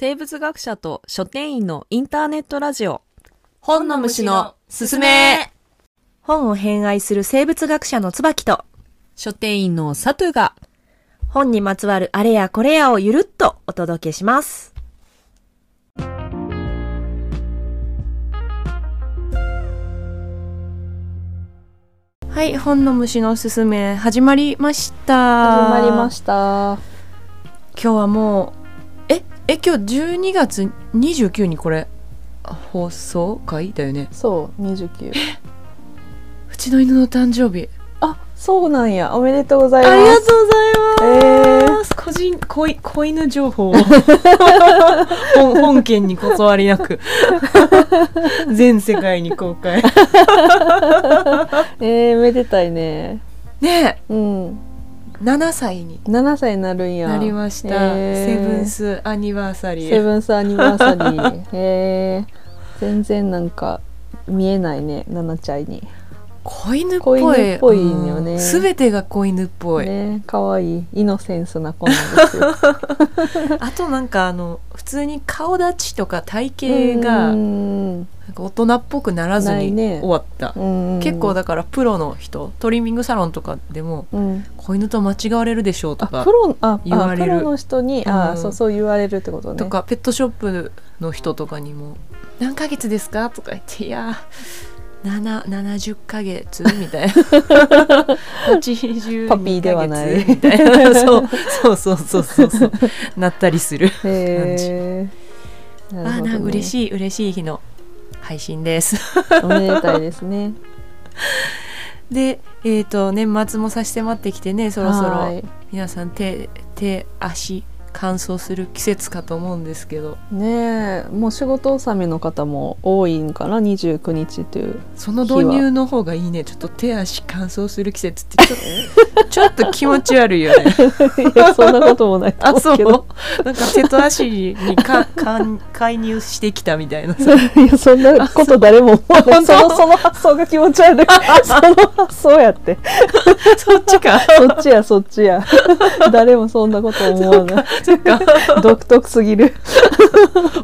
生物学者と書店員のインターネットラジオ本の虫のすすめ本を偏愛する生物学者の椿と書店員のサトゥが本にまつわるあれやこれやをゆるっとお届けします。はい、本の虫のすすめ始まりました。始まりました。今日はもうええ今日12月29にこれ放送回だよね？そう、二十九。うちの犬の誕生日あ、そうなんや。おめでとうございます。ありがとうございえます、個人子い子犬情報を 本本件にこそわりなく全世界に公開 えー、めでたいね。ねうん。え7歳に七歳になるんや。なりました、セブンスアニバーサリーセブンスアニバーサリー。へえ。全然なんか見えないね、七ちゃんに。子犬っぽ子い犬っぽいんよね。すべてが子犬っぽい、ね、可愛い。イノセンスな子なんですよ。あとなんかあの普通に顔立ちとか体型がうなんんか大人っぽくならずに終わった、うん結構だからプロの人トリミングサロンとかでもうん。子犬と間違われるでしょうとあ、か言われる。あプロの人に、あ、うん。そう、そう言われるってことね。とかペットショップの人とかにも「何ヶ月ですか?」とか言って「いや7 70ヶ月」みたいな。82パピーではない。みたいなそうそうそうそうそう。そうなったりする。へえ。なるあ嬉しい嬉しい日の配信です。おめでたいですね。でえっ、と年末も差し迫ってきてねそろそろはい。皆さん手手足乾燥する季節かと思うんですけど。ねえもう仕事納めの方も多いんかな？29日というその導入の方がいいね。ちょっと手足乾燥する季節ってちょちょっと気持ち悪いよね。いやそんなこともないとあそう思うけど。なんか手と足にかかん 介入してきたみたいな。さいやそんなこと誰も思わない。そのその発想が気持ち悪い。その発想やって。そっちか。そっちやそっちや。誰もそんなこと思わない。そっか独特すぎる。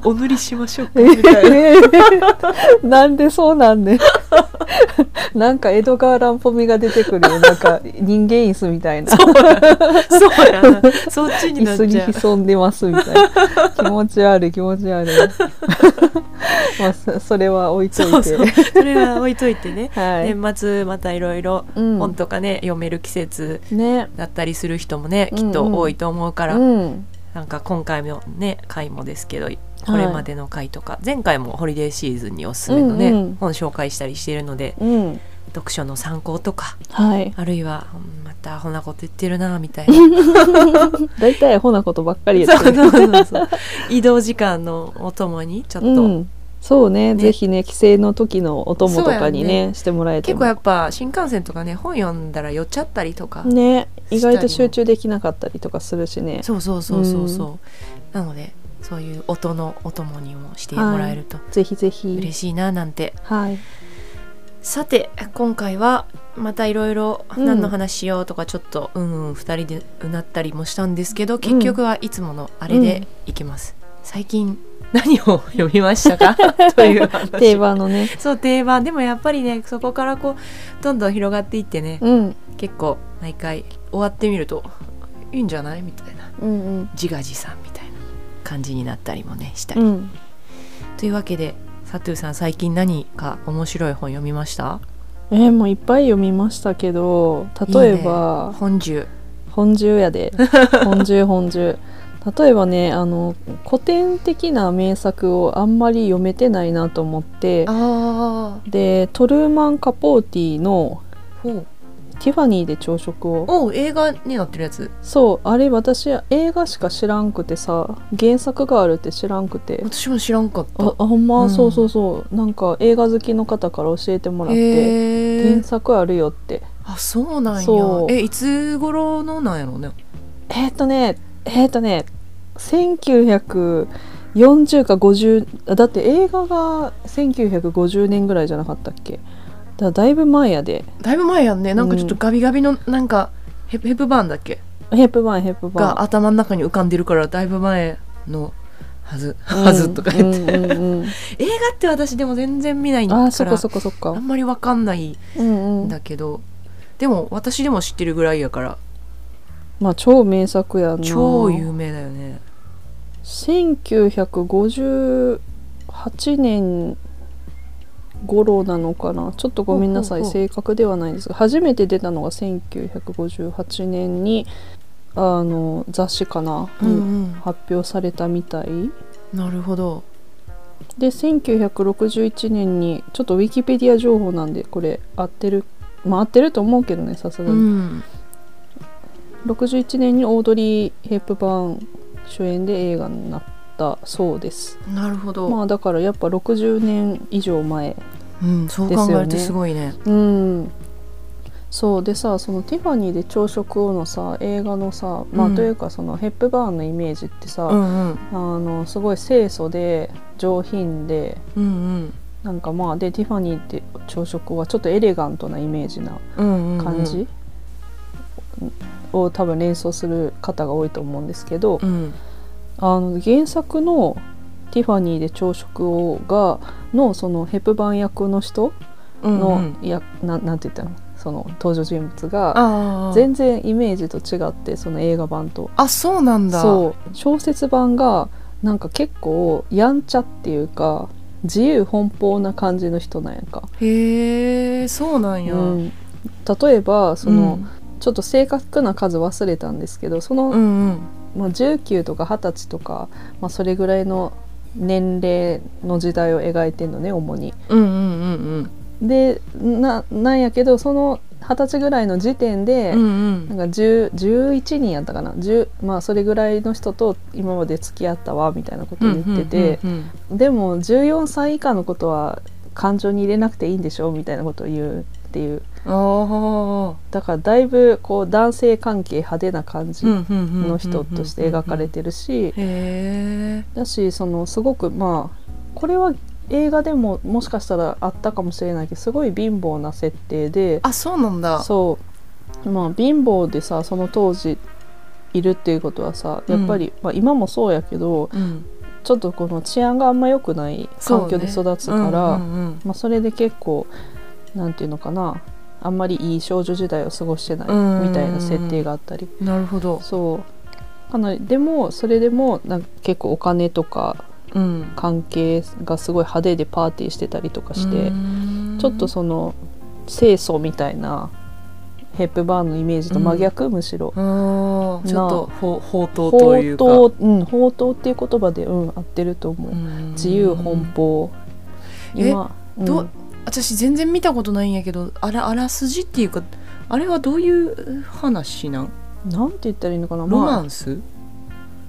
お塗りしましょうかみたいな。えー。なんでそうなんねん なんか江戸川乱歩みが出てくるよ なんか人間椅子みたいな。そうやなそっちにな椅子にっちゃう。潜んでますみたいな。気持ち悪い気持ち悪い。まあそそれは置いといて。そうそれは置いといてね、はい、年末またいろいろうん。本とかね読める季節ね。だったりする人もねうんうん。きっと多いと思うから、うん。なんか今回のね回もですけどこれまでの回とか、前回もホリデーシーズンにおすすめのね、うんうん。本紹介したりしているのでうん。読書の参考とかはい。あるいはうんまたこんなこと言ってるなみたいな。大体アホなことばっかりやそうってる。そうそうそう移動時間のお供にちょっと、うん。そうね。ね。ぜひね帰省の時のお供とかにそうやね。してもらえても。結構やっぱ新幹線とかね本読んだら寄っちゃったりとか、ね。意外と集中できなかったりとかするしね。そうそうそうそうそう、なのでそういう音のお供にもしてもらえると。ぜひぜひ。嬉しいななんて、はい。さて今回はまたいろいろうん。何の話しようとかちょっとうんうん2人でうなったりもしたんですけど結局はいつものあれでいきます、最近何を読みましたか？という話。定番のね。そう定番。でもやっぱりねそこからこうどんどん広がっていってね、うん。結構毎回終わってみるといいんじゃない？みたいな。うんうん。自画自賛みたいな感じになったりもねしたり、うん。というわけでサトゥーさん最近何か面白い本読みました？えーもういっぱい読みましたけど例えば本中。本中やで。本中本中。例えばねあの古典的な名作をあんまり読めてないなと思って。あでトルーマン・カポーティのほう「ティファニーで朝食を」おう映画になってるやつ。そうあれ私映画しか知らんくてさ原作があるって知らんくて。私も知らんかった。ああほんま、うん。そうそうそう。なんか映画好きの方から教えてもらって原作あるよって。あそうなんや。えいつ頃のなんやろうね？えっ、とねえっ、とね1940か50あだって映画が1950年ぐらいじゃなかったっけ？だだいぶ前やで。だいぶ前やんね。なんかちょっとガビガビのなんかヘヘプバーンだっけ？ヘップバーンヘップバーン。が頭の中に浮かんでるからだいぶ前のはず。はずとか言って、うんうんうん。映画って私でも全然見ないからあーそっかそっかそっかあんまりわかんないうんうん。んだけど、でも私でも知ってるぐらいやから。まあ超名作やんな。超有名だよね。1958年頃なのかな？ちょっとごめんなさい。正確ではないんですが初めて出たのが1958年にあの雑誌かな、うんにうん。発表されたみたい。なるほど。で1961年にちょっとウィキペディア情報なんでこれ合ってるまあ合ってると思うけどねさすがうに、ん61年にオードリー・ヘップバーン主演で映画になったそうです。なるほど、まあだからやっぱ60年以上前うん、そう考えるとすごいね。うん。そうでさそのティファニーで朝食をのさ映画のさまあ、うんというかそのヘップバーンのイメージってさ、うんうん。あのすごい清楚で上品でうん。なんかまあでティファニーって朝食はちょっとエレガントなイメージなうんうんうん。感じ、を多分連想する方が多いと思うんですけど、うんあの原作のティファニーで朝食をがのそのヘプバーン役の人うんの、うん。いやななんて言ったの？その登場人物が全然イメージと違ってその映画版と。あそうなんだ。そう。小説版がなんか結構やんちゃっていうか自由奔放な感じの人なんやんか、へえそうなんや、うん、例えばその、うん。ちょっと正確な数忘れたんですけどその、うんうんまあ、19とか20歳とか、まあ、それぐらいの年齢の時代を描いてんのね主に。うんうんうんでななんやけどその二十歳ぐらいの時点で、うんうん。なんか10 11人やったかな。10まあそれぐらいの人と今まで付き合ったわみたいなことを言ってて、うんうんでも14歳以下のことは感情に入れなくていいんでしょみたいなことを言うっていう。うんあだからだいぶこう男性関係派手な感じあのの人として描かれてるしだしそのすごくまあこれは映画でももしかしたらあったかもしれないけどすごい貧乏な設定であそうなんだ。そうまあ貧乏でさその当時いるっていうことはさやっぱり、まあ、今もそうやけどうん。ちょっとこの治安があんま良くない環境で育つから、うんうん。まあ、それで結構なんていうのかなあんまりいい少女時代を過ごしてないうん。みたいな設定があったり、うんなるほど。そう。かなりでもそれでもなんか結構お金とかうん。関係がすごい派手でパーティーしてたりとかして、ちょっとその清楚みたいなヘップバーンのイメージと真逆、むしろちょっとほ宝刀宝というか。刀うんっていう言葉でうん合ってると思う、うん。自由奔放。え今うん。ど私全然見たことないんやけどあらあらすじっていうかあれはどういう話なん？なんて言ったらいいのかな？ロまあマンス、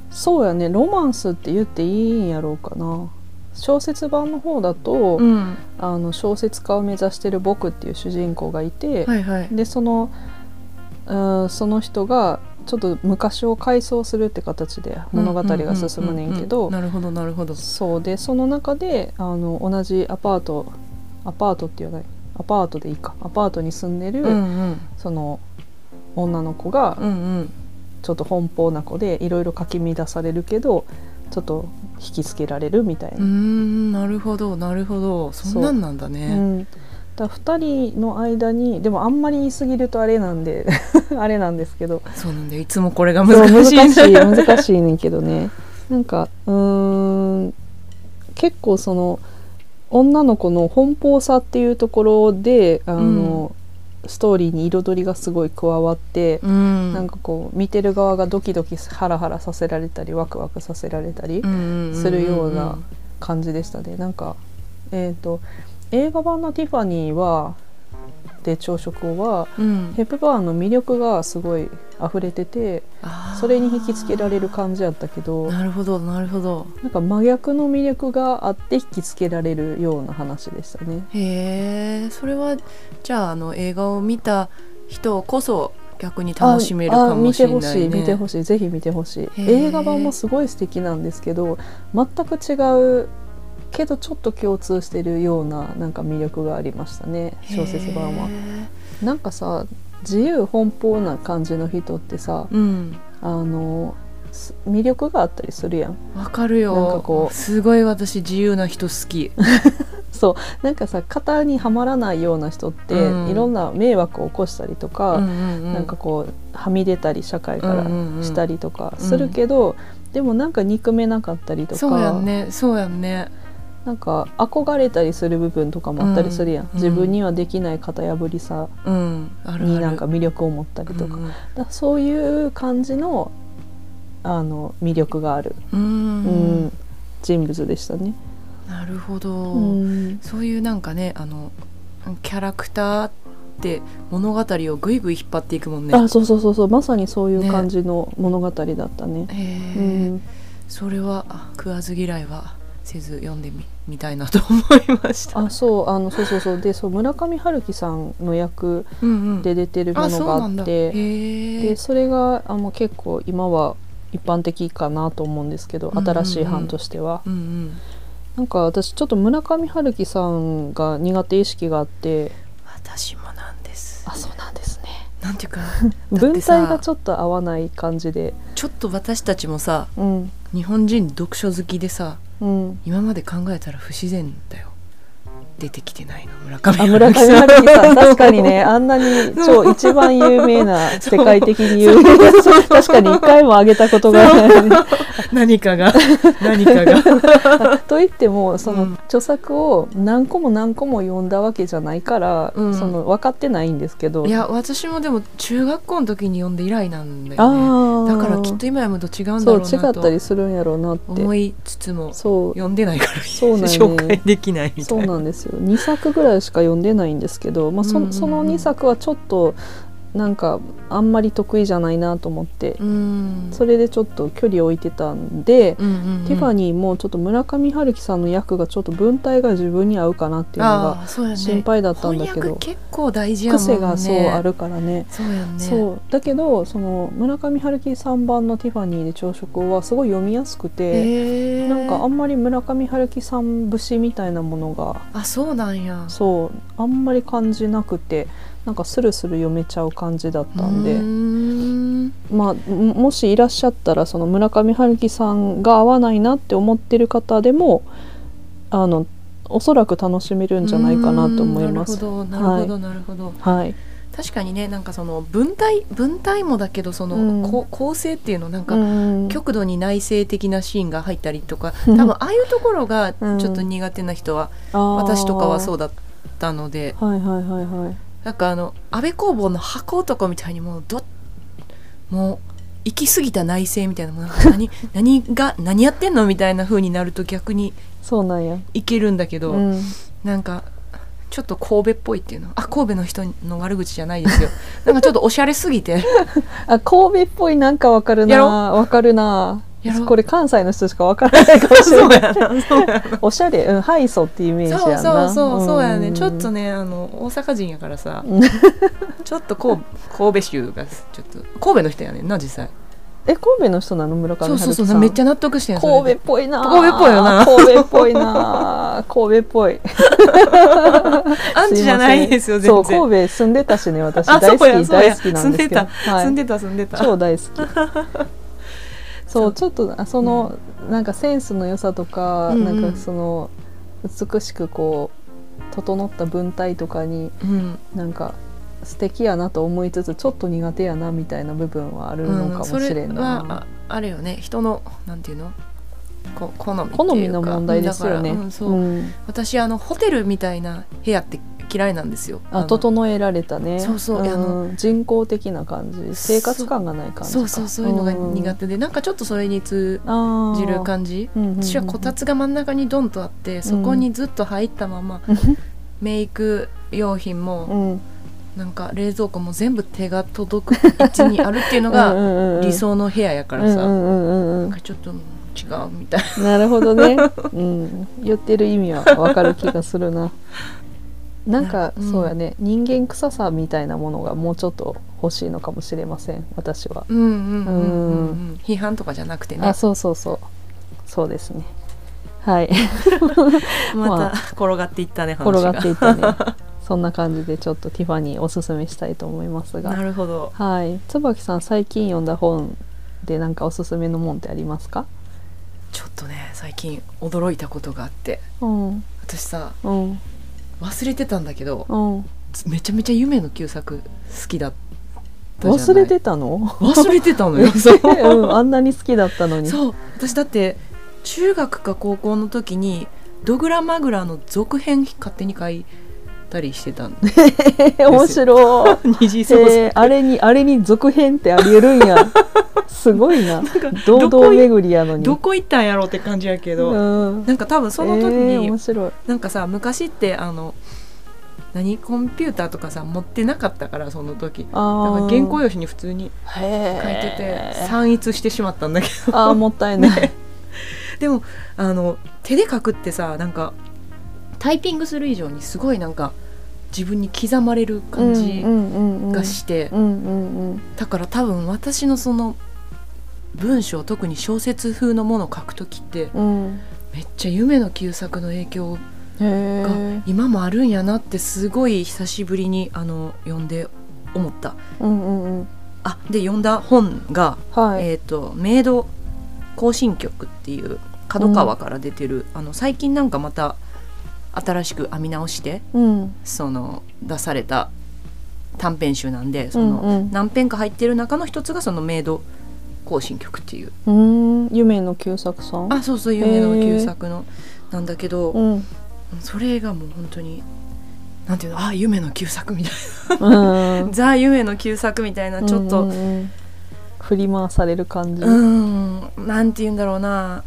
そうやね。ロマンスって言っていいんやろうかな。小説版の方だと、うん。あの小説家を目指してる僕っていう主人公がいて、はいはい。でそのうんその人がちょっと昔を回想するって形で物語が進むねんけどうなるほどなるほど。そうでその中であの同じアパートアパートって言わない。アパートでいいか。アパートに住んでる、うんうん。その女の子がうんうん。ちょっと奔放な子でいろいろかき乱されるけどちょっと引きつけられるみたいうな。んなるほどなるほど。そんなんなんだう。ねん、だ2人の間にでもあんまり言い過ぎるとあれなんで あれなんですけど。そうなんだよ。いつもこれが難しい。難しい難しいねんけどね。なんかうーん結構その女の子の奔放さっていうところであの、ストーリーに彩りがすごい加わって、うん。なんかこう見てる側がドキドキハラハラさせられたりワクワクさせられたりするような感じでしたね。なんかえっ、と映画版のティファニーはで朝食をはうん。ヘップバーンの魅力がすごい溢れててそれに引きつけられる感じやったけどなるほどなるほど。なんか真逆の魅力があって引きつけられるような話でしたね。へえそれはじゃああの映画を見た人こそ逆に楽しめるかもしれない、ね、見てほしい見てほしい。ぜひ見てほしい。映画版もすごい素敵なんですけど全く違うけどちょっと共通してるようななんか魅力がありましたね小説版は。へなんかさ自由奔放な感じの人ってさーうん。あのす魅力があったりするやん。わかるよ。なんかこうすごい私自由な人好き。そう。なんかさ型にはまらないような人って、うん。いろんな迷惑を起こしたりとか、ななんかこうはみ出たり社会からうんうんうんしたりとかするけど、でもなんか憎めなかったりとか。そうやんね。そうやんねなんか憧れたりする部分とかもあったりするやん、うん。自分にはできない型破りさになんか魅力を持ったりとか,、うん。そういう感じのあの魅力がある、うん。うん。人物でしたね。なるほど、うん。そういうなんかねあのキャラクターって物語をぐいぐい引っ張っていくもんね。あそうそうそうそう。まさにそういう感じの物語だったね。へえ、うん。それはあ食わず嫌いはせず読んでみみたいなと思いました。あそうあのそうそうそう。でそう村上春樹さんの役で出てるもあのがあって、へえでそれがあの結構今は一般的かなと思うんですけど、新しい版としては。うんうん。なんか私ちょっと村上春樹さんが苦手意識があって。私もなんです。あそうなんですね。なんていうか 文さ体がちょっと合わない感じで。ちょっと私たちもさうん。日本人読書好きでさうん。今まで考えたら不自然だよ。出てきてないの。村上。あ村上春樹さん。確かにね。あんなに超一番有名な世界的に有名な確かに一回も挙げたことがない、ね、何かが何かが。と言ってもそのうん。著作を何個も何個も読んだわけじゃないから、うん。その分かってないんですけど。いや私もでも中学校の時に読んで以来なんだよね。だからきっと今読むと違うんだろうなと違ったりするんやろうなって。思いつつもそう。読んでないからそうね。紹介できないみたそいうななんですよ。2作ぐらいしか読んでないんですけど、まあ、そうんうんうん。その2作はちょっとなんかあんまり得意じゃないなと思って、うん。それでちょっと距離を置いてたんで、うんうんうん。ティファニーもちょっと村上春樹さんの役がちょっと文体が自分に合うかなっていうのが心配だったんだけど、翻訳結構大事やもんね。癖がそうあるからね。そうね。だけどその村上春樹さん版の「ティファニーで朝食」はすごい読みやすくて、なんかあんまり村上春樹さん節みたいなものがあそうなんや。そうあんまり感じなくてなんかスルスル読めちゃう感じだったんで。まあももしいらっしゃったらその村上春樹さんが合わないなって思ってる方でもあのおそらく楽しめるんじゃないかなと思います。うん。なるほどなるほどなるほど、はい、確かにねなんかその文体文体もだけどその、うん。こ構成っていうのなんか、うん。極度に内省的なシーンが入ったりとかうん。多分ああいうところがうん。ちょっと苦手な人は、あー。私とかはそうだったので。はいはいはいはい。なんかあの安倍工房の箱男みたいにもうどもう行き過ぎた内省みたいなもうなんか何 何が何やってんのみたいな風になると逆にそうなんや。いけるんだけど、うん、なんかちょっと神戸っぽいっていうの。あ神戸の人の悪口じゃないですよ。なんかちょっとおしゃれすぎて。あ神戸っぽいなんかわかるな。わかるなこれ関西の人しかわからないかもしれそうないおしゃれ、うん、ハイソっていうイメージやそうなそうそうそうやね、ん。ちょっとねあの大阪人やからさうん。ちょっと神神戸州がちょっと神戸の人やねんな実際。え神戸の人なの村上そうそうそうめっちゃ納得して神戸っぽいな。神戸っぽいよな。神戸っぽいな。神戸っぽい。アンチじゃないですよ全そう然神戸住んでたしね私。あ大好きそうや。そうや大好きなんですけど、住んでた住んでた。超大好きそそう。うちょっとあその、なんかセンスの良さとか、うんうん。なんかその美しくこう整った文体とかにうん。なんか素敵やなと思いつつちょっと苦手やなみたいな部分はあるのかもしれんそれな、はああれよね。人のなんていうの？こ好み好みの問題ですよね、うんそう。うん。私あのホテルみたいな部屋って嫌いなんですよ。あの整えられたね。そうそう。あのん。人工的な感じ。生活感がない感じか。そうそうそういうのが苦手で。なんかちょっとそれに通手じる感じ。私はこたつが真ん中にドンとあってそこにずっと入ったままメイク用品うもん。なんか冷蔵庫も全部手が届く位置にあるっていうのが理想の部屋やからさ。なんかちょっとうん違うみたいなるほどね、うん、言ってる意味はわかる気がするななんか、うん。そうやね。人間臭さみたいなものがもうちょっと欲しいのかもしれません。私は、批判とかじゃなくてね。あそうそうそう。そうですね。はい。ま まあ。た転がっていったね話が。転がっていったね。そんな感じでちょっとティファニーおすすめしたいと思いますが。なるほど。はい。椿さん最近読んだ本でなんかおすすめのもんってありますか？ちょっとね最近驚いたことがあって。うん。私さうん忘れてたんだけどうん。めちゃめちゃ夢の旧作好きだった忘れてたの？忘れてたのよ。そう。うん、あんなに好きだったのに。そう。私だって中学か高校の時にドグラマグラの続編勝手に書いたりしてたん 面白い。二次創作、えーあれにあれに続編ってありえるんや。すごいな。堂どこい々巡りやのに。どこ行ったんやろうって感じやけど、うん。なんか多分その時えーに、面白い。なんかさ昔ってあの何コンピューターとかさ持ってなかったからその時。だから原稿用紙に普通に書いてて散逸してしまったんだけど。あーもったいない、でもあの手で書くってさなんかタイピングする以上にすごいなんか自分に刻まれる感じがして、うんうんうん。だから多分私のその文章特に小説風のものを書く時ってうん。うんめっちゃ夢の旧作の影響へがえ今もあるんやなってすごい久しぶりにあの読んで思った。うんうんうん。あで読んだ本がはい、えー、とメイド行進曲っていう角川から出てる、あの最近なんかまた新しく編み直してうん。その出された短編集なんでその、何編か入ってる中の一つがそのメイド行進曲っていう。夢の旧作さん。あそうそう夢の旧作のなんだけど、うん。それがもう本当になんていうのあ夢の旧作みたいうん。なザ夢の旧作みたいな ちょっとうんうんうん。振り回される感じ、うん。なんて言うんだろうな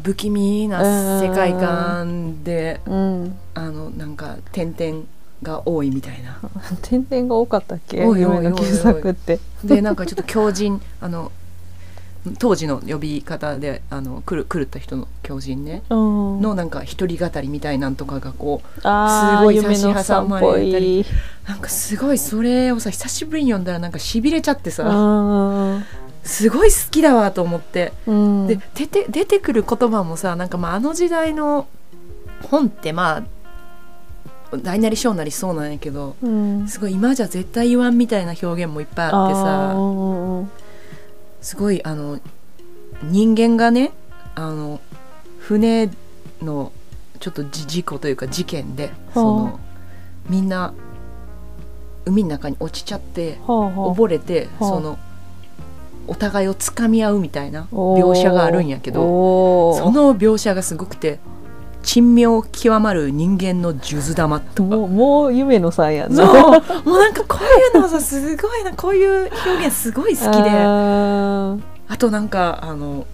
不気味な世界観でうん、あのなんか点々が多いみたいな。点々が多かったっけ？多い多い夢の旧作って。でなんかちょっと狂人 あの当時の呼び方であの狂狂った人の狂人ね。うん。のなんか一人語りみたいなんとかがこうすごい差し挟まれたぽりい。なんかすごいそれをさ久しぶりに読んだらなんかしびれちゃってさ。うんすごい好きだわと思って。うん。で出て出てくる言葉もさなんかまああの時代の本ってまあ大なり小なりそうなんやけどうん。すごい今じゃ絶対言わんみたいな表現もいっぱいあってさすごいあの人間がねあの船のちょっとじ事故というか事件でそのみんな海の中に落ちちゃってはあはあ。溺れてはあ。そのお互いをつかみ合うみたいな描写があるんやけどその描写がすごくて珍妙極まる人間の数珠玉とか。もうもう夢のさんやな。そう。もうなんかこういうのさすごいな。こういう表現すごい好きで。ああとなんかあの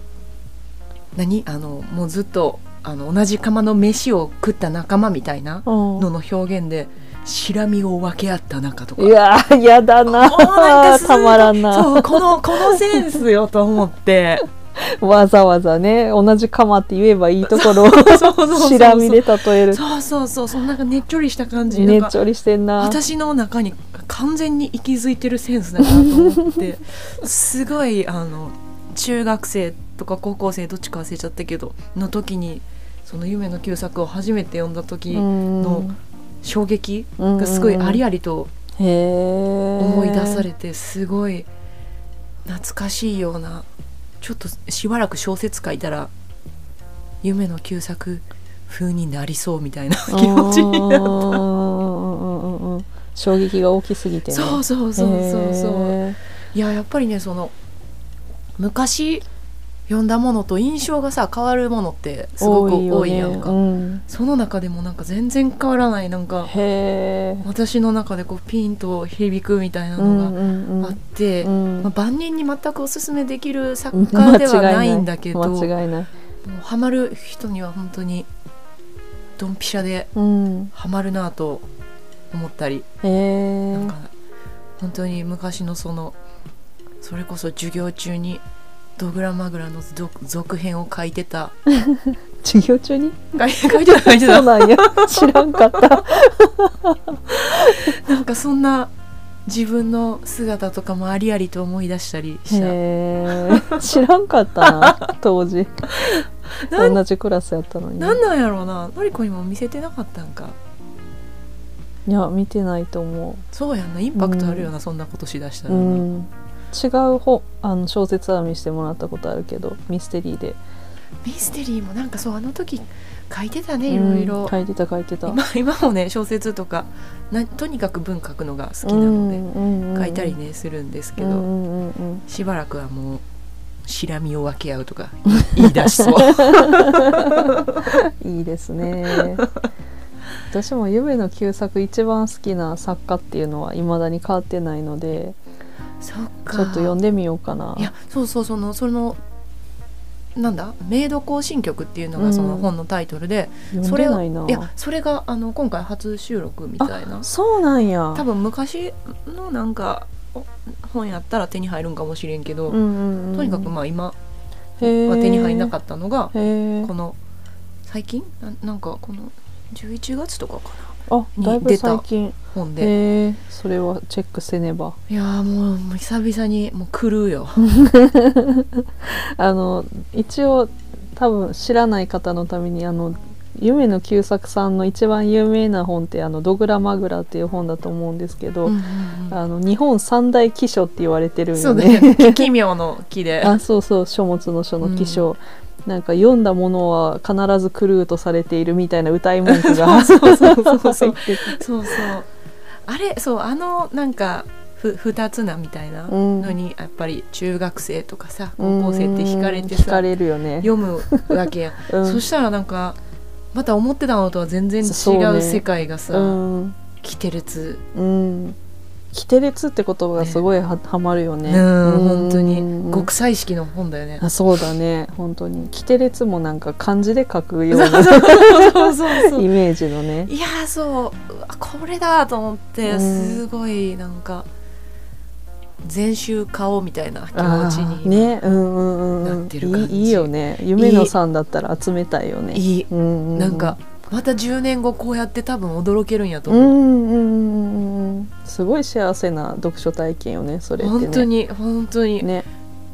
何？あのもうずっとあの同じ釜の飯を食った仲間みたいなのの表現でしらみを分け合った仲とか。いやーやだなたまらんな。そうこのこのセンスよと思って。わざわざね同じ釜って言えばいいところをしらみで例える。そうそうそう。そんなねっちょりした感じ。ねっちょりしてんな。私の中に完全に息づいてるセンスだなと思って。すごいあの中学生とか高校生どっちか忘れちゃったけどの時にその夢の旧作を初めて読んだ時の衝撃がすごいありありと思い出されてすごい懐かしいようなちょっとしばらく小説書いたら夢の旧作風になりそうみたいな気持ちになった。た衝撃が大きすぎてね。そうそうそうそうそう。へいややっぱりねその昔読んだものと印象がさ変わるものってーすごく多いやんか、うん。その中でもなんか全然変わらないなんか私の中でこうピンと響くみたいなうんのうんがあって、うん。まあ、万人に全くおすすめできる作家ではないんだけども 間違いなハマる人には本当にドンピシャでうん。ハマるなと思ったり。へえなんか本当に昔のそのそれこそ授業中にドグラマグラの続続編を書いてた。授業中に？書いてた書いてた。そうなんや。知らんかった。なんかそんな自分の姿とかもありありと思い出したりした。知らんかったな 当時。同じクラスやったのに。なんなんやろうな。のりこにも見せてなかったんか。いや見てないと思そうやんな。インパクトあるよな、そんなことしだしたうらな、うん違う本あの小説は見せてもらったことあるけどミステリーで。ミステリーもなんかそうあの時書いてたねいうんろいろ、書いてた書いてた。今今もね小説とかなとにかく文書くのが好きなので、書いたりねするんですけど、うんうんうんうん。しばらくはもうしらみを分け合うとか言い出しそう。いいですね。私も夢の旧作一番好きな作家っていうのは未だに変わってないのでちょっと読んでみようかな。いやそうそうそのそのなんだ？メイド行進曲っていうのがその本のタイトルで、読それいやそれがあの今回初収録みたいな。そうなんや。多分昔のなんかお本やったら手に入るんかもしれんけど、うんうんうん。とにかくまあ今は手に入んなかったのがこの最近？ななんかこの11月とかかあだいぶ最近。な本で。へえそれはチェックせねば。いやーもう久々にもう来るよ。あの一応多分知らない方のためにあの夢の旧作さんの一番有名な本ってあの「ドグラマグラ」っていう本だと思うんですけど、うんうんうん。あの日本三大奇書って言われてるんそうよね。ね 奇妙の木で。あそうそう。書物の書の奇書、なんか読んだものは必ず狂うとされているみたいな歌い文句が。そうそうそうそうそう。そうあれそうあのなんかふ二つなみたいなうん。のにやっぱり中学生とかさうん。高校生って惹かれて惹かされるよね。読むわけやん、うん。そしたらなんかまた思ってたのとは全然違そう世界がさ、うん。キテレツうんキテレツって言葉がすごいは,、はまるよね。うん本当に。うん極彩色の本だよね。あそうだね。本当に。キテレツもなんか漢字で書くようなそうそうそう イメージのね。いやーそう。うわこれだと思って、うん。すごいなんか全集買おうみたいな気持ちあに、ーね。うんうんうんなっうんてる感じ。いいいいよね。夢野さんだったら集めたいよね。いい。うんうんうん。なんかまた10年後こうやって多分驚けるんやとうん思う、うんすごい幸せな読書体験よねそれってね。本当に本当に、いね。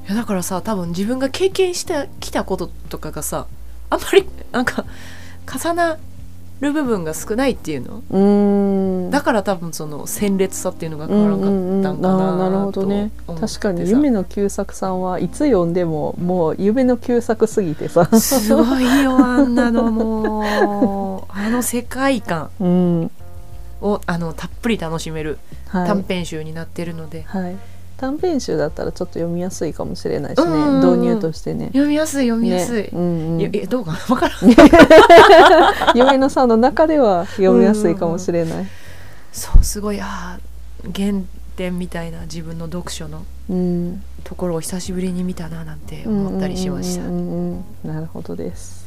やだからさ多分自分が経験してきたこととかがさあんまりなんか重なる部分が少ないっていうの？だから多分その鮮烈さっていうのが変わらんかったんかなうんるほどね。確かに夢の旧作さんはいつ読んでももう夢の旧作すぎてさ、すごいよあんなのもう。あの世界観。うん。をあのたっぷり楽しめるはい。短編集になってるので、はい、短編集だったらちょっと読みやすいかもしれないしね、うんうんうん。導入としてね。読みやすい読みやすい、ねうんうん。えどうかな？分からん。夢のさんの中では読みやすいかもしれない。そうすごいあー原点みたいな自分の読書のうん。ところを久しぶりに見たななんて思ったりしました、うんうんうんうん。なるほどです。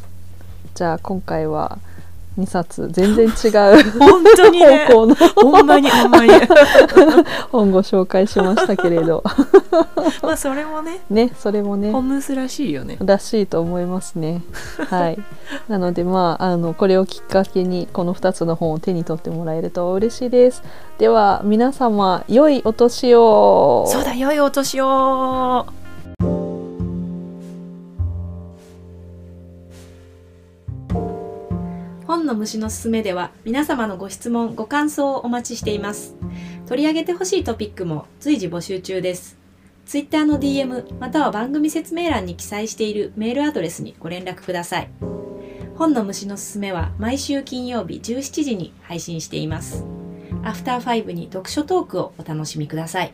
じゃあ今回は2冊。全然違う。本当にね。方向の。ほんまにほんまに。本ご紹介しましたけれど。まあそれもね。ねそれもね。ホームスらしいよね。らしいと思いますね。はい。なのでまああのこれをきっかけにこの2つの本を手に取ってもらえると嬉しいです。では皆様良いお年を。そうだ良いお年を本の虫のすすめでは皆様のご質問ご感想をお待ちしています。取り上げてほしいトピックも随時募集中です。ツイッターの DM または番組説明欄に記載しているメールアドレスにご連絡ください。本の虫のすすめは毎週金曜日17時に配信しています。アフターファイブに読書トークをお楽しみください。